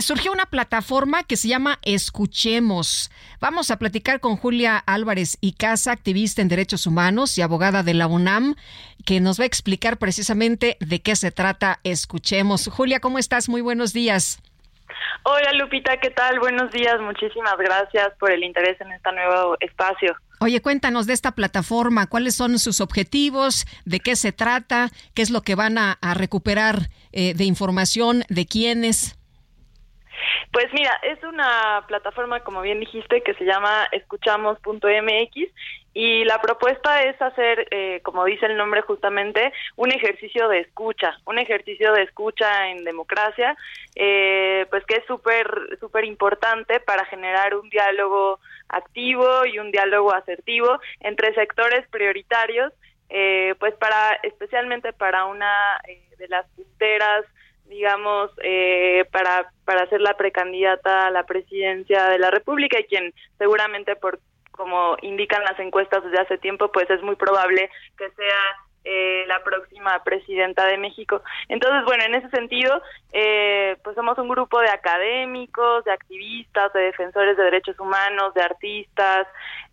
Surgió una plataforma que se llama Escuchemos. Vamos a platicar con Julia Álvarez y Casa, activista en derechos humanos y abogada de la UNAM, que nos va a explicar precisamente de qué se trata Escuchemos. Julia, ¿cómo estás? Muy buenos días. Hola Lupita, ¿qué tal? Buenos días, muchísimas gracias por el interés en este nuevo espacio. Oye, cuéntanos de esta plataforma, cuáles son sus objetivos, de qué se trata, qué es lo que van a, recuperar eh, de información, de quiénes. Pues mira, es una plataforma, como bien dijiste, que se llama escuchamos.mx y la propuesta es hacer, eh, como dice el nombre justamente, un ejercicio de escucha, un ejercicio de escucha en democracia, eh, pues que es súper, súper importante para generar un diálogo activo y un diálogo asertivo entre sectores prioritarios, eh, pues para, especialmente para una de las punteras digamos, eh, para, para ser la precandidata a la presidencia de la República y quien seguramente por como indican las encuestas desde hace tiempo, pues es muy probable que sea eh, la próxima presidenta de México. Entonces, bueno, en ese sentido, eh, pues somos un grupo de académicos, de activistas, de defensores de derechos humanos, de artistas,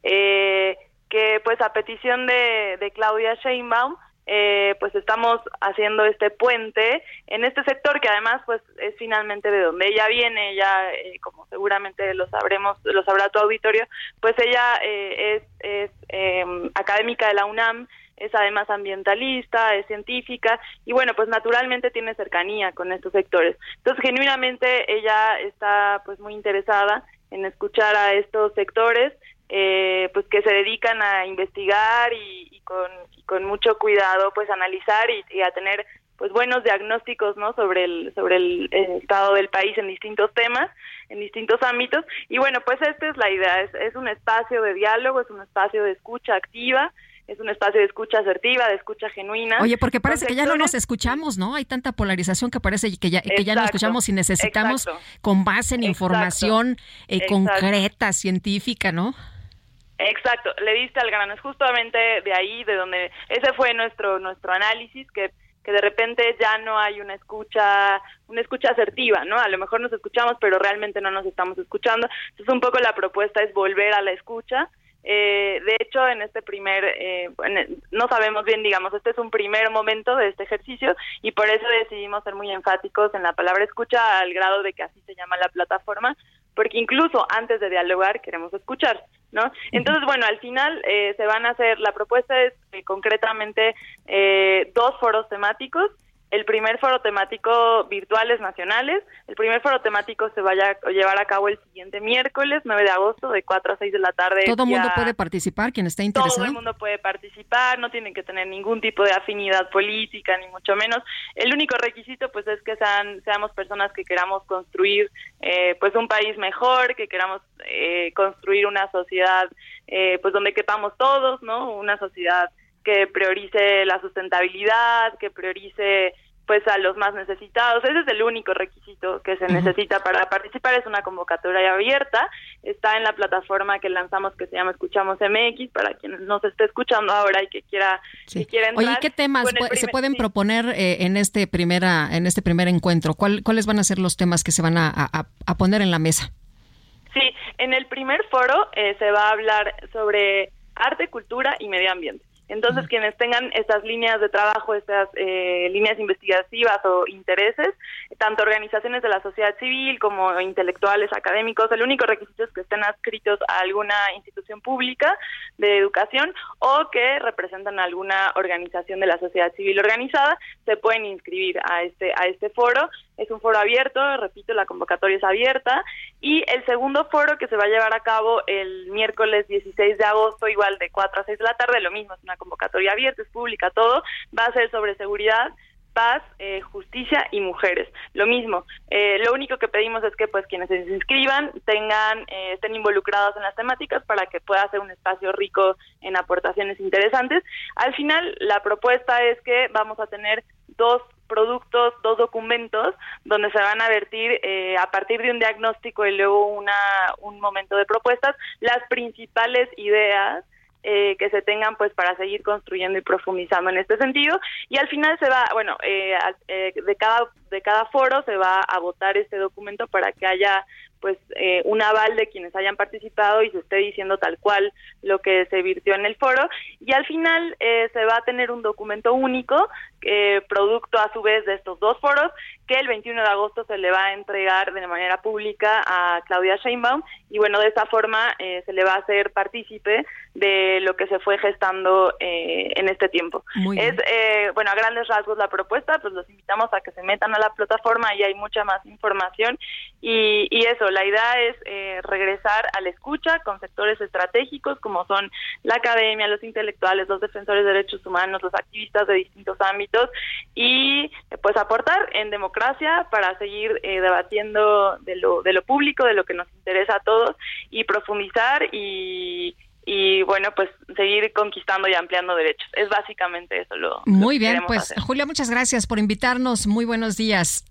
eh, que pues a petición de, de Claudia Sheinbaum, eh, pues estamos haciendo este puente en este sector que además pues es finalmente de donde ella viene, ella eh, como seguramente lo sabremos, lo sabrá tu auditorio, pues ella eh, es, es em, académica de la UNAM, es además ambientalista, es científica y bueno, pues naturalmente tiene cercanía con estos sectores. Entonces, genuinamente ella está pues muy interesada en escuchar a estos sectores eh, pues que se dedican a investigar y, con, con, mucho cuidado pues analizar y, a tener pues buenos diagnósticos no sobre el sobre el, estado del país en distintos temas en distintos ámbitos y bueno pues esta es la idea es, es un espacio de diálogo es un espacio de escucha activa es un espacio de escucha asertiva, de escucha genuina. Oye, porque parece que ya no nos escuchamos, ¿no? Hay tanta polarización que parece que ya, que ya no escuchamos y necesitamos con base en información eh, concreta, científica, ¿no? Exacto, le diste al grano, es justamente de ahí, de donde ese fue nuestro nuestro análisis que que de repente ya no hay una escucha, una escucha asertiva, ¿no? A lo mejor nos escuchamos, pero realmente no nos estamos escuchando. Entonces, un poco la propuesta es volver a la escucha. Eh, de hecho, en este primer, eh, no sabemos bien, digamos, este es un primer momento de este ejercicio y por eso decidimos ser muy enfáticos en la palabra escucha al grado de que así se llama la plataforma, porque incluso antes de dialogar queremos escuchar. ¿No? Entonces, bueno, al final eh, se van a hacer, la propuesta es eh, concretamente eh, dos foros temáticos el primer foro temático virtuales nacionales. El primer foro temático se vaya a llevar a cabo el siguiente miércoles, 9 de agosto, de 4 a 6 de la tarde. ¿Todo el mundo puede participar, quien está interesado? Todo el mundo puede participar, no tienen que tener ningún tipo de afinidad política, ni mucho menos. El único requisito, pues, es que sean, seamos personas que queramos construir, eh, pues, un país mejor, que queramos eh, construir una sociedad, eh, pues, donde quepamos todos, ¿no? Una sociedad que priorice la sustentabilidad, que priorice pues a los más necesitados. Ese es el único requisito que se necesita para participar. Es una convocatoria abierta. Está en la plataforma que lanzamos que se llama Escuchamos MX para quien nos esté escuchando ahora y que quiera, que quiera entrar. Oye, ¿qué temas se pueden proponer eh, en este primera en este primer encuentro? ¿Cuáles van a ser los temas que se van a, a, poner en la mesa? Sí, en el primer foro eh, se va a hablar sobre arte, cultura y medio ambiente. Entonces, quienes tengan estas líneas de trabajo, estas eh, líneas investigativas o intereses, tanto organizaciones de la sociedad civil como intelectuales, académicos, el único requisito es que estén adscritos a alguna institución pública de educación o que representan alguna organización de la sociedad civil organizada, se pueden inscribir a este a este foro es un foro abierto, repito, la convocatoria es abierta. Y el segundo foro que se va a llevar a cabo el miércoles 16 de agosto, igual de 4 a 6 de la tarde, lo mismo, es una convocatoria abierta, es pública, todo, va a ser sobre seguridad paz, eh, justicia y mujeres. Lo mismo, eh, lo único que pedimos es que pues quienes se inscriban tengan, eh, estén involucrados en las temáticas para que pueda ser un espacio rico en aportaciones interesantes. Al final, la propuesta es que vamos a tener dos productos, dos documentos donde se van a vertir a partir de un diagnóstico y luego una, un momento de propuestas las principales ideas eh, que se tengan pues para seguir construyendo y profundizando en este sentido. Y al final se va bueno eh, eh, de cada de cada foro se va a votar este documento para que haya pues eh, un aval de quienes hayan participado y se esté diciendo tal cual lo que se virtió en el foro. Y al final eh, se va a tener un documento único eh, producto a su vez de estos dos foros que el 21 de agosto se le va a entregar de manera pública a Claudia Sheinbaum y bueno de esa forma se le va a hacer partícipe de lo que se fue gestando en este tiempo. Es bueno a grandes rasgos la propuesta pues los invitamos a que se metan a la plataforma y hay mucha más información y, y eso la idea es eh, regresar a la escucha con sectores estratégicos como son la academia, los intelectuales, los defensores de derechos humanos, los activistas de distintos ámbitos y pues aportar en democracia para seguir eh, debatiendo de lo, de lo público, de lo que nos interesa a todos y profundizar y, y bueno, pues seguir conquistando y ampliando derechos. Es básicamente eso lo. Muy bien, pues Julia, muchas gracias por invitarnos. Muy buenos días.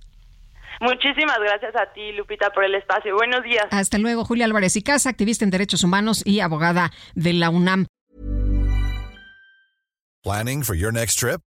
Muchísimas gracias a ti, Lupita, por el espacio. Buenos días. Hasta luego, Julia Álvarez y Casa, activista en derechos humanos y abogada de la UNAM. Planning for your next trip?